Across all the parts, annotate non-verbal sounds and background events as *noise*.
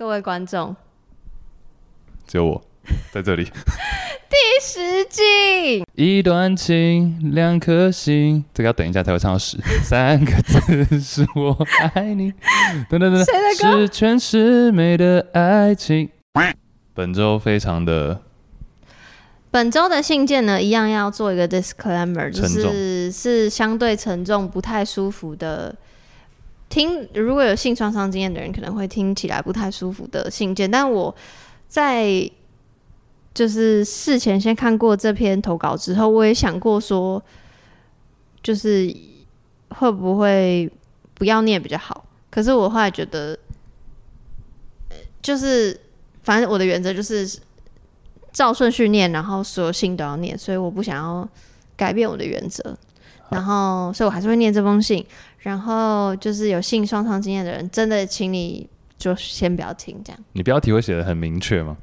各位观众，只有我在这里。第十季，一段情，两颗心，这个要等一下才会唱到十。*laughs* 三个字是我爱你。等等等等，十全十美的爱情。本周非常的，本周的信件呢，一样要做一个 disclaimer，就是是相对沉重、不太舒服的。听，如果有性创伤经验的人，可能会听起来不太舒服的信件。但我在就是事前先看过这篇投稿之后，我也想过说，就是会不会不要念比较好。可是我后来觉得，就是反正我的原则就是照顺序念，然后所有信都要念，所以我不想要改变我的原则。然后，所以我还是会念这封信。然后就是有性创伤经验的人，真的，请你就先不要听这样。你标题会写的很明确吗？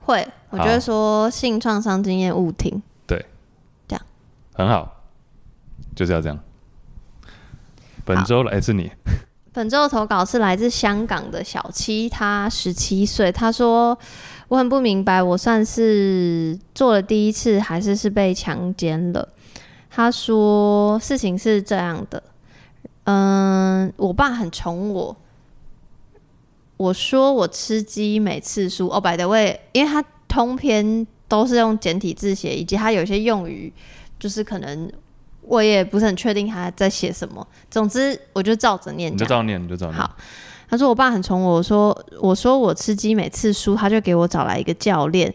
会，我觉得说性创伤经验勿听。对，这样很好，就是要这样。本周来自你。本周的投稿是来自香港的小七，他十七岁。他说：“我很不明白，我算是做了第一次，还是是被强奸了？”他说：“事情是这样的。”嗯，我爸很宠我。我说我吃鸡每次输哦，by the way，因为他通篇都是用简体字写，以及他有些用语就是可能我也不是很确定他在写什么。总之，我就照着念，你就照念，你就照念。好，他说我爸很宠我。我说我说我吃鸡每次输，他就给我找来一个教练，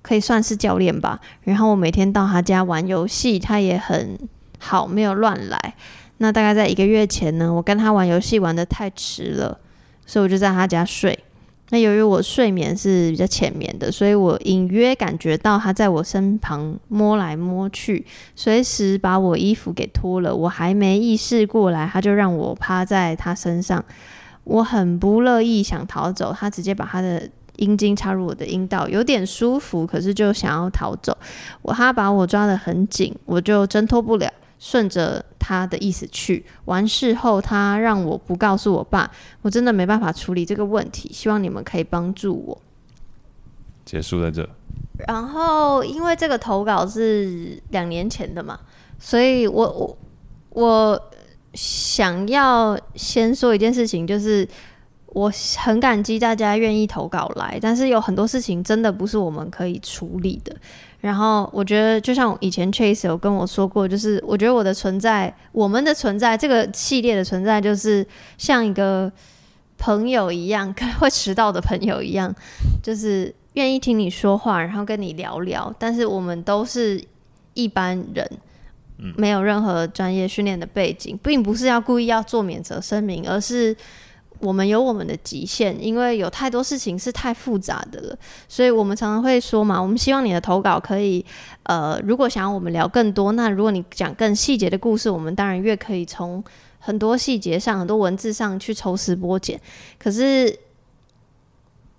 可以算是教练吧。然后我每天到他家玩游戏，他也很好，没有乱来。那大概在一个月前呢，我跟他玩游戏玩得太迟了，所以我就在他家睡。那由于我睡眠是比较浅眠的，所以我隐约感觉到他在我身旁摸来摸去，随时把我衣服给脱了。我还没意识过来，他就让我趴在他身上。我很不乐意想逃走，他直接把他的阴茎插入我的阴道，有点舒服，可是就想要逃走。我他把我抓得很紧，我就挣脱不了。顺着他的意思去，完事后他让我不告诉我爸，我真的没办法处理这个问题，希望你们可以帮助我。结束在这。然后，因为这个投稿是两年前的嘛，所以我我我想要先说一件事情，就是我很感激大家愿意投稿来，但是有很多事情真的不是我们可以处理的。然后我觉得，就像以前 Chase 有跟我说过，就是我觉得我的存在，我们的存在，这个系列的存在，就是像一个朋友一样，可会迟到的朋友一样，就是愿意听你说话，然后跟你聊聊。但是我们都是一般人，没有任何专业训练的背景，并不是要故意要做免责声明，而是。我们有我们的极限，因为有太多事情是太复杂的了，所以我们常常会说嘛，我们希望你的投稿可以，呃，如果想要我们聊更多，那如果你讲更细节的故事，我们当然越可以从很多细节上、很多文字上去抽丝剥茧。可是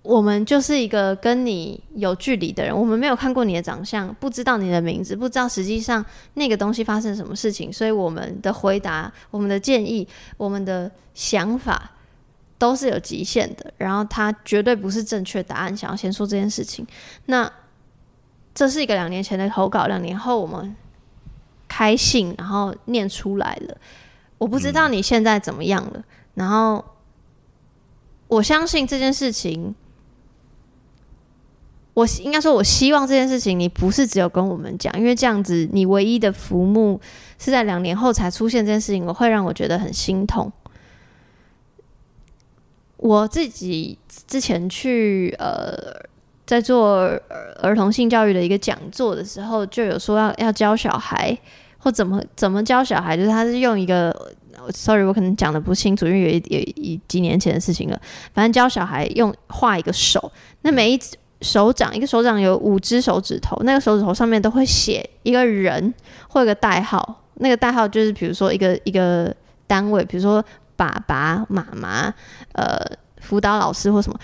我们就是一个跟你有距离的人，我们没有看过你的长相，不知道你的名字，不知道实际上那个东西发生什么事情，所以我们的回答、我们的建议、我们的想法。都是有极限的，然后它绝对不是正确答案。想要先说这件事情，那这是一个两年前的投稿，两年后我们开信，然后念出来了。我不知道你现在怎么样了，然后我相信这件事情，我应该说，我希望这件事情你不是只有跟我们讲，因为这样子你唯一的浮木是在两年后才出现这件事情，我会让我觉得很心痛。我自己之前去呃，在做儿童性教育的一个讲座的时候，就有说要要教小孩或怎么怎么教小孩，就是他是用一个，sorry，我可能讲的不清楚，因为有一有几年前的事情了。反正教小孩用画一个手，那每一手掌一个手掌有五只手指头，那个手指头上面都会写一个人或一个代号，那个代号就是比如说一个一个单位，比如说。爸爸妈妈，呃，辅导老师或什么，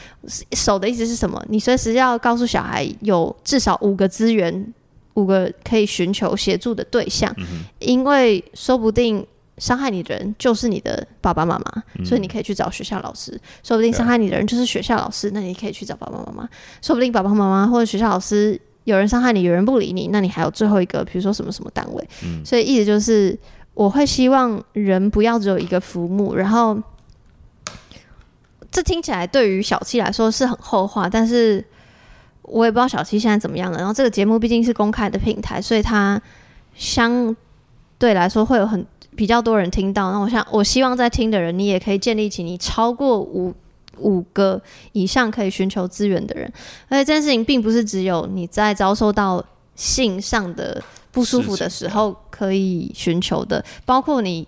手的意思是什么？你随时要告诉小孩有至少五个资源，五个可以寻求协助的对象，嗯、因为说不定伤害你的人就是你的爸爸妈妈，嗯、所以你可以去找学校老师。说不定伤害你的人就是学校老师，那你可以去找爸爸妈妈。说不定爸爸妈妈或者学校老师有人伤害你，有人不理你，那你还有最后一个，比如说什么什么单位。嗯、所以意思就是，我会希望人不要只有一个浮木。然后，这听起来对于小七来说是很后话，但是我也不知道小七现在怎么样了。然后这个节目毕竟是公开的平台，所以他相对来说会有很。比较多人听到，那我想，我希望在听的人，你也可以建立起你超过五五个以上可以寻求资源的人。而且这件事情并不是只有你在遭受到性上的不舒服的时候可以寻求的，包括你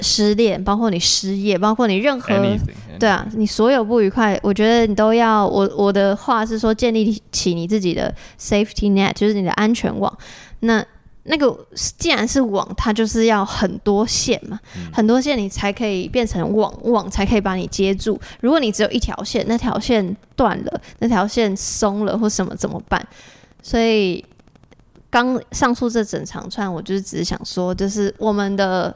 失恋，包括你失业，包括你任何 anything, anything. 对啊，你所有不愉快，我觉得你都要。我我的话是说，建立起你自己的 safety net，就是你的安全网。那那个既然是网，它就是要很多线嘛，嗯、很多线你才可以变成网，网才可以把你接住。如果你只有一条线，那条线断了，那条线松了或什么怎么办？所以刚上述这整长串，我就是只是想说，就是我们的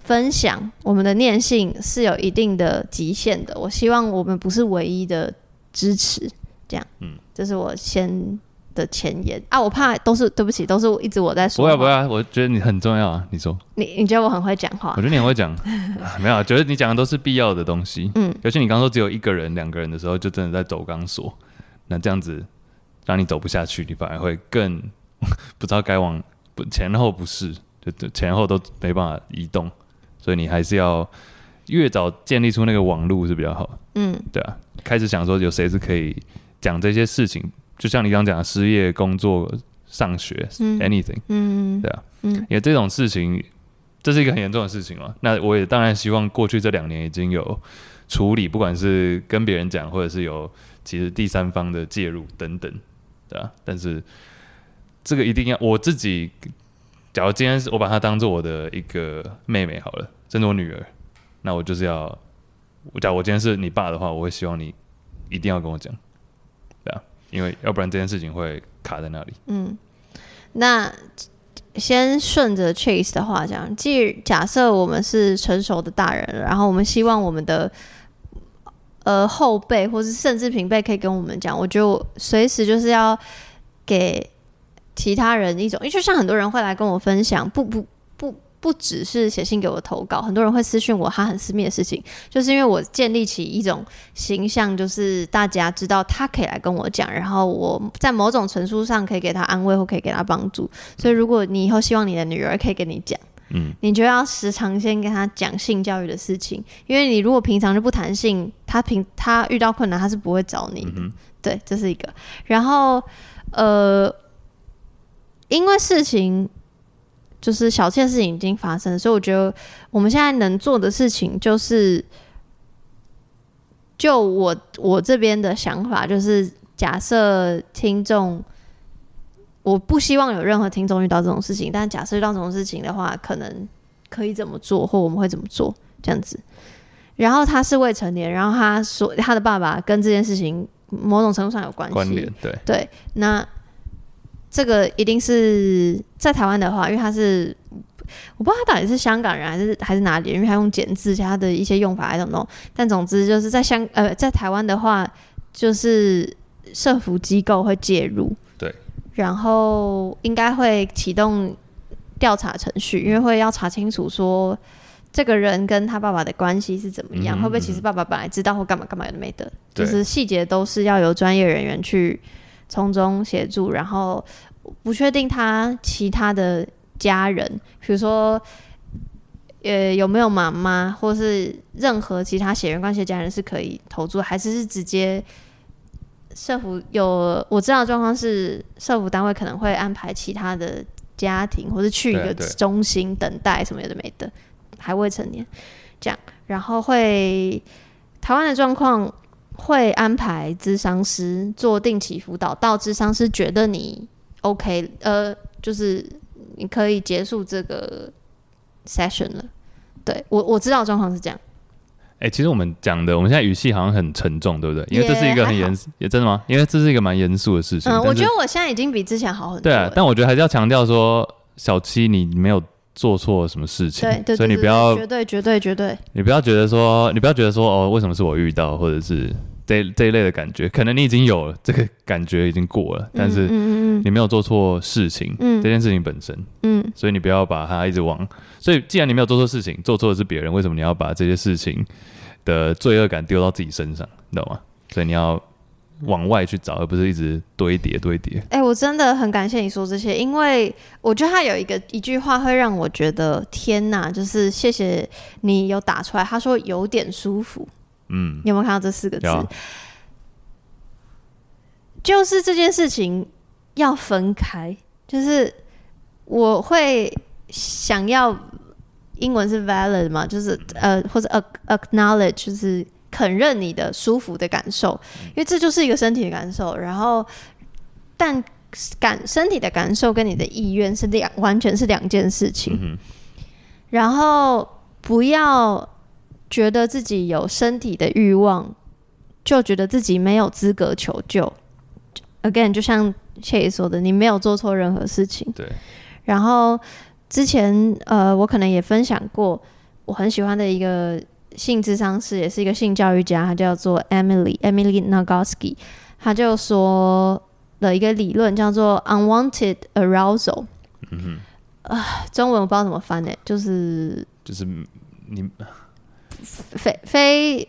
分享，我们的念性是有一定的极限的。我希望我们不是唯一的支持，这样，嗯，这是我先。的前言啊，我怕都是对不起，都是我一直我在说。不要不要，我觉得你很重要啊，你说。你你觉得我很会讲话？我觉得你很会讲，*laughs* 没有，觉得你讲的都是必要的东西。嗯，尤其你刚刚说只有一个人、两个人的时候，就真的在走钢索。那这样子让你走不下去，你反而会更 *laughs* 不知道该往不前后不是，就前后都没办法移动。所以你还是要越早建立出那个网路是比较好。嗯，对啊，开始想说有谁是可以讲这些事情。就像你刚刚讲的，失业、工作、上学、嗯、anything，嗯，对啊，嗯，因为这种事情，这是一个很严重的事情嘛。那我也当然希望过去这两年已经有处理，不管是跟别人讲，或者是有其实第三方的介入等等，对啊。但是这个一定要我自己，假如今天是我把她当做我的一个妹妹好了，真的我女儿，那我就是要，假如我今天是你爸的话，我会希望你一定要跟我讲。因为要不然这件事情会卡在那里。嗯，那先顺着 Chase 的话讲，既假设我们是成熟的大人，然后我们希望我们的呃后辈或是甚至平辈可以跟我们讲，我觉得我随时就是要给其他人一种，因为就像很多人会来跟我分享，不不。不不只是写信给我投稿，很多人会私讯我他很私密的事情，就是因为我建立起一种形象，就是大家知道他可以来跟我讲，然后我在某种程度上可以给他安慰或可以给他帮助。所以如果你以后希望你的女儿可以跟你讲，嗯，你就要时常先跟他讲性教育的事情，因为你如果平常就不谈性，他平他遇到困难他是不会找你的。嗯。对，这是一个。然后呃，因为事情。就是小七的事情已经发生，所以我觉得我们现在能做的事情就是，就我我这边的想法就是，假设听众，我不希望有任何听众遇到这种事情，但假设遇到这种事情的话，可能可以怎么做，或我们会怎么做这样子。然后他是未成年，然后他说他的爸爸跟这件事情某种程度上有关系，关联，对对，那。这个一定是在台湾的话，因为他是我不知道他到底是香港人还是还是哪里，因为他用简字加他的一些用法还是什么。但总之就是在香呃在台湾的话，就是社福机构会介入，对，然后应该会启动调查程序，因为会要查清楚说这个人跟他爸爸的关系是怎么样，嗯嗯会不会其实爸爸本来知道或干嘛干嘛有的没的，就是细节都是要由专业人员去。从中协助，然后不确定他其他的家人，比如说，呃，有没有妈妈，或是任何其他血缘关系的家人是可以投注，还是是直接社福有我知道的状况是社福单位可能会安排其他的家庭，或是去一个中心等待什么有的没的，还未成年这样，然后会台湾的状况。会安排咨商师做定期辅导，到咨商师觉得你 OK，呃，就是你可以结束这个 session 了。对，我我知道状况是这样。哎、欸，其实我们讲的，我们现在语气好像很沉重，对不对？因为这是一个很严，也真的吗？因为这是一个蛮严肃的事情。嗯，我觉得我现在已经比之前好很多。对啊，但我觉得还是要强调说，小七你没有做错什么事情，对对对，所以你不要绝对绝对绝对，你不要觉得说，你不要觉得说，哦，为什么是我遇到，或者是这这一类的感觉，可能你已经有了这个感觉已经过了，但是你没有做错事情，嗯，这件事情本身，嗯，所以你不要把它一直往，所以既然你没有做错事情，做错的是别人，为什么你要把这些事情的罪恶感丢到自己身上，你懂吗？所以你要。往外去找，而不是一直堆叠堆叠。哎、欸，我真的很感谢你说这些，因为我觉得他有一个一句话会让我觉得天哪，就是谢谢你有打出来。他说有点舒服，嗯，你有没有看到这四个字？啊、就是这件事情要分开，就是我会想要英文是 valid 嘛，就是呃或者 acknowledge 就是。肯认你的舒服的感受，因为这就是一个身体的感受。然后，但感身体的感受跟你的意愿是两，完全是两件事情。嗯、然后，不要觉得自己有身体的欲望，就觉得自己没有资格求救。Again，就像谢爷说的，你没有做错任何事情。对。然后之前呃，我可能也分享过，我很喜欢的一个。性智商师也是一个性教育家，他叫做 Emily Emily Nagoski，他就说了一个理论叫做 unwanted arousal。嗯哼，啊，中文我不知道怎么翻呢，就是就是你非非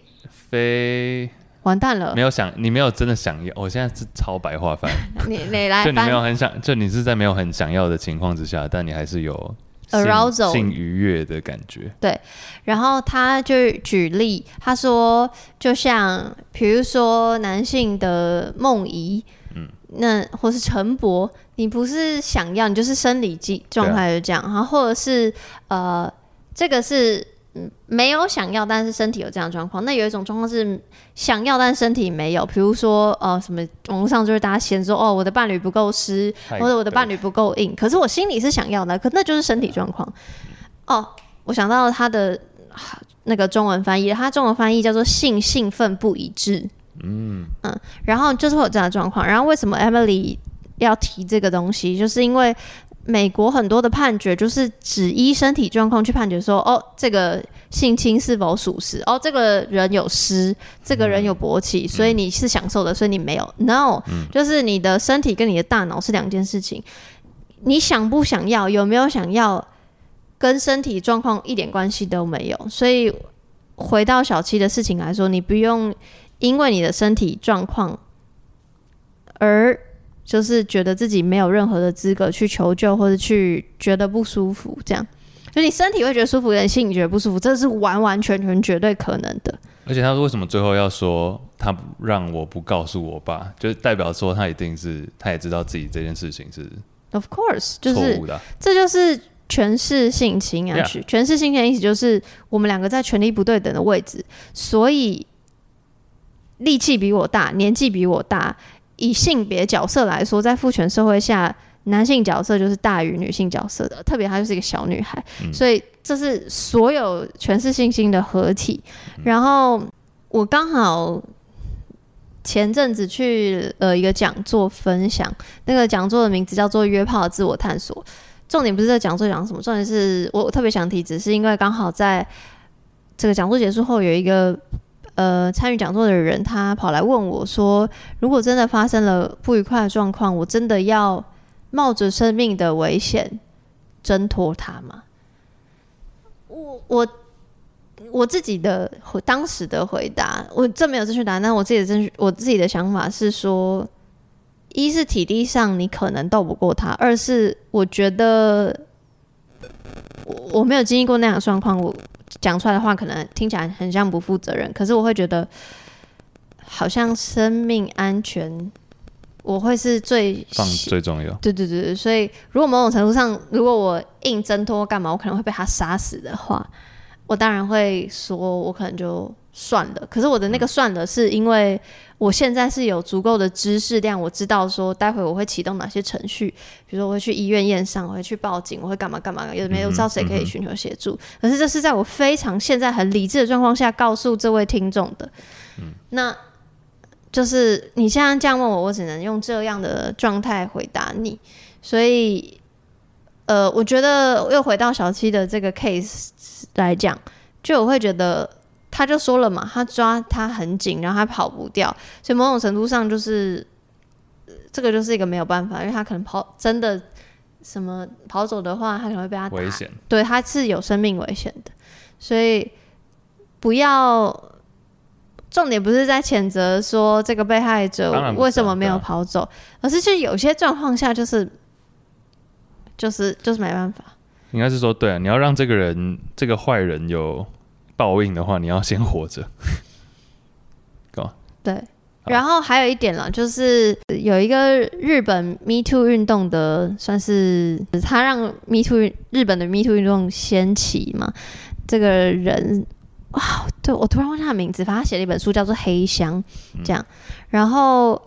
非完蛋了，没有想你没有真的想要，我现在是超白话翻，*laughs* 你你来，就你没有很想，就你是在没有很想要的情况之下，但你还是有。arousal 性愉悦的感觉，对。然后他就举例，他说，就像比如说男性的梦遗，嗯，那或是晨勃，你不是想要，你就是生理状状态就这样，然后或者是呃，这个是。嗯，没有想要，但是身体有这样的状况。那有一种状况是想要，但身体没有。比如说，呃，什么网络上就是大家嫌说，哦，我的伴侣不够湿，或者我的伴侣不够硬。可是我心里是想要的，可那就是身体状况。哦，我想到他的那个中文翻译，他中文翻译叫做性兴奋不一致。嗯嗯，然后就是会有这样的状况。然后为什么 Emily 要提这个东西？就是因为。美国很多的判决就是只依身体状况去判决说，哦，这个性侵是否属实？哦，这个人有湿，这个人有勃起，所以你是享受的，所以你没有。No，就是你的身体跟你的大脑是两件事情。你想不想要，有没有想要，跟身体状况一点关系都没有。所以回到小七的事情来说，你不用因为你的身体状况而。就是觉得自己没有任何的资格去求救，或者去觉得不舒服，这样，就你身体会觉得舒服，人心里觉得不舒服，这是完完全全绝对可能的。而且他说，为什么最后要说他让我不告诉我爸，就代表说他一定是他也知道自己这件事情是，of course，就是错误的，这就是权势性侵啊.权势性侵的意思就是我们两个在权力不对等的位置，所以力气比我大，年纪比我大。以性别角色来说，在父权社会下，男性角色就是大于女性角色的。特别她就是一个小女孩，嗯、所以这是所有权势性侵的合体。嗯、然后我刚好前阵子去呃一个讲座分享，那个讲座的名字叫做《约炮的自我探索》。重点不是这个讲座讲什么，重点是我特别想提，只是因为刚好在这个讲座结束后有一个。呃，参与讲座的人，他跑来问我说：“如果真的发生了不愉快的状况，我真的要冒着生命的危险挣脱他吗？”我我我自己的当时的回答，我这没有正确答案，但我自己的正确，我自己的想法是说：一是体力上你可能斗不过他，二是我觉得我我没有经历过那样的状况，我。讲出来的话可能听起来很像不负责任，可是我会觉得好像生命安全，我会是最放最重要。对对对，所以如果某种程度上，如果我硬挣脱干嘛，我可能会被他杀死的话，我当然会说，我可能就。算了，可是我的那个算了，是因为我现在是有足够的知识量，我知道说待会我会启动哪些程序，比如说我会去医院验伤，我会去报警，我会干嘛干嘛，有没有知道谁可以寻求协助？可是这是在我非常现在很理智的状况下告诉这位听众的。嗯，那就是你现在这样问我，我只能用这样的状态回答你。所以呃，我觉得又回到小七的这个 case 来讲，就我会觉得，他就说了嘛，他抓他很紧，然后他跑不掉，所以某种程度上就是，这个就是一个没有办法，因为他可能跑真的什么跑走的话，他可能会被他打，危险，对，他是有生命危险的，所以不要。重点不是在谴责说这个被害者为什么没有跑走，而是就有些状况下就是就是就是没办法。应该是说，对啊，你要让这个人这个坏人有报应的话，你要先活着。*laughs* 对，然后还有一点啦，就是有一个日本 Me Too 运动的，算是他让 Me Too 日本的 Me Too 运动掀起嘛，这个人。哇，对，我突然忘记他的名字，反正他写了一本书叫做《黑箱》，这样。嗯、然后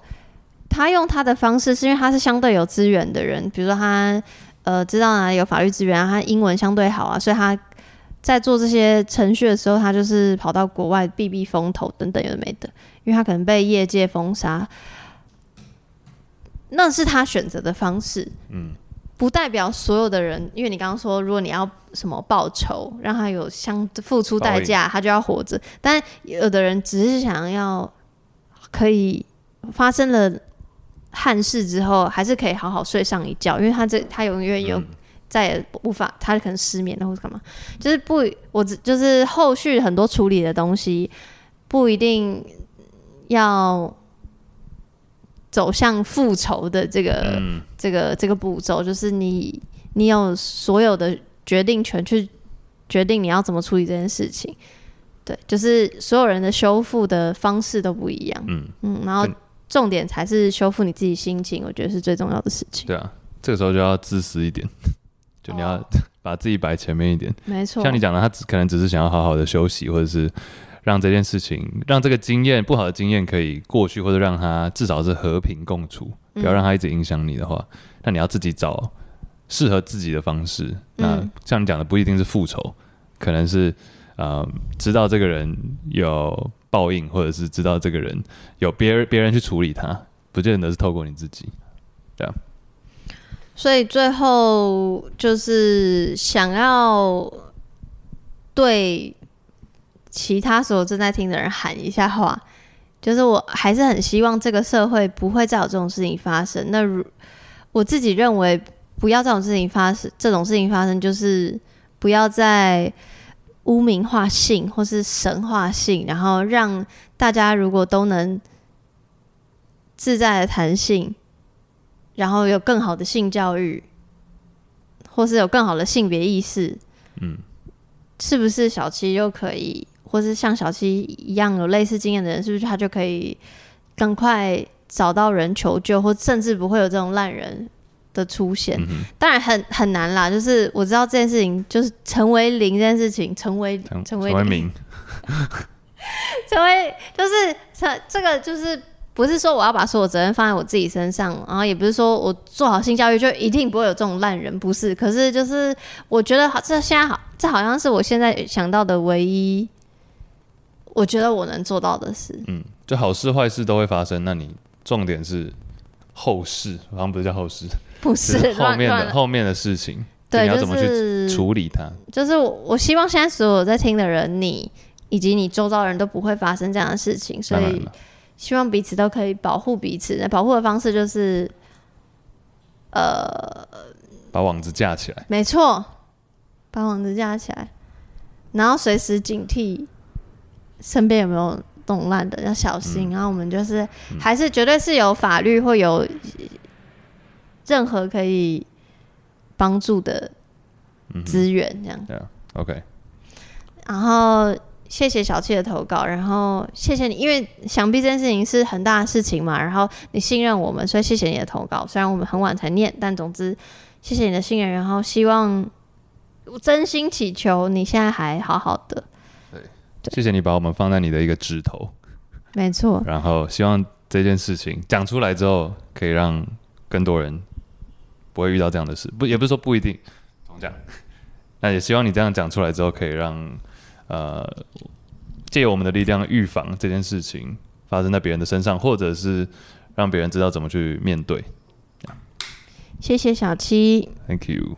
他用他的方式，是因为他是相对有资源的人，比如说他呃知道哪里有法律资源啊，他英文相对好啊，所以他在做这些程序的时候，他就是跑到国外避避风头等等有的没的，因为他可能被业界封杀，那是他选择的方式。嗯。不代表所有的人，因为你刚刚说，如果你要什么报仇，让他有相付出代价，他就要活着。但有的人只是想要可以发生了憾事之后，还是可以好好睡上一觉，因为他这他永远有再也无法，他可能失眠了或者干嘛，就是不，我只就是后续很多处理的东西不一定要。走向复仇的这个、嗯、这个这个步骤，就是你你有所有的决定权去决定你要怎么处理这件事情。对，就是所有人的修复的方式都不一样。嗯嗯，然后重点才是修复你自己心情，我觉得是最重要的事情。对啊，这个时候就要自私一点，就你要 *laughs* 把自己摆前面一点。没错，像你讲的，他只可能只是想要好好的休息，或者是。让这件事情，让这个经验不好的经验可以过去，或者让他至少是和平共处，不要让他一直影响你的话，那、嗯、你要自己找适合自己的方式。嗯、那像你讲的，不一定是复仇，可能是呃，知道这个人有报应，或者是知道这个人有别人别人去处理他，不见得是透过你自己。这样。所以最后就是想要对。其他所有正在听的人喊一下话，就是我还是很希望这个社会不会再有这种事情发生。那如我自己认为，不要这种事情发生，这种事情发生就是不要再污名化性或是神化性，然后让大家如果都能自在的谈性，然后有更好的性教育，或是有更好的性别意识，嗯，是不是小七又可以？或是像小七一样有类似经验的人，是不是他就可以更快找到人求救，或甚至不会有这种烂人的出现？嗯、当然很很难啦。就是我知道这件事情，就是成为零这件事情，成为成为零，成为 *laughs* 就是这这个就是不是说我要把所有责任放在我自己身上，然后也不是说我做好性教育就一定不会有这种烂人，不是。可是就是我觉得好，这现在好，这好像是我现在想到的唯一。我觉得我能做到的事，嗯，就好事坏事都会发生。那你重点是后事，好像不是叫后事，不是，是后面的后面的事情，对，你要怎么去处理它？就是我希望现在所有在听的人，你以及你周遭的人都不会发生这样的事情，所以希望彼此都可以保护彼此。那保护的方式就是，呃，把网子架起来，没错，把网子架起来，然后随时警惕。身边有没有动乱的要小心，嗯、然后我们就是还是绝对是有法律或有任何可以帮助的资源这样。对、嗯、OK。然后谢谢小七的投稿，然后谢谢你，因为想必这件事情是很大的事情嘛，然后你信任我们，所以谢谢你的投稿。虽然我们很晚才念，但总之谢谢你的信任，然后希望我真心祈求你现在还好好的。对谢谢你把我们放在你的一个指头，没错。然后希望这件事情讲出来之后，可以让更多人不会遇到这样的事。不，也不是说不一定怎么讲。那也希望你这样讲出来之后，可以让呃借我们的力量预防这件事情发生在别人的身上，或者是让别人知道怎么去面对。谢谢小七，Thank you。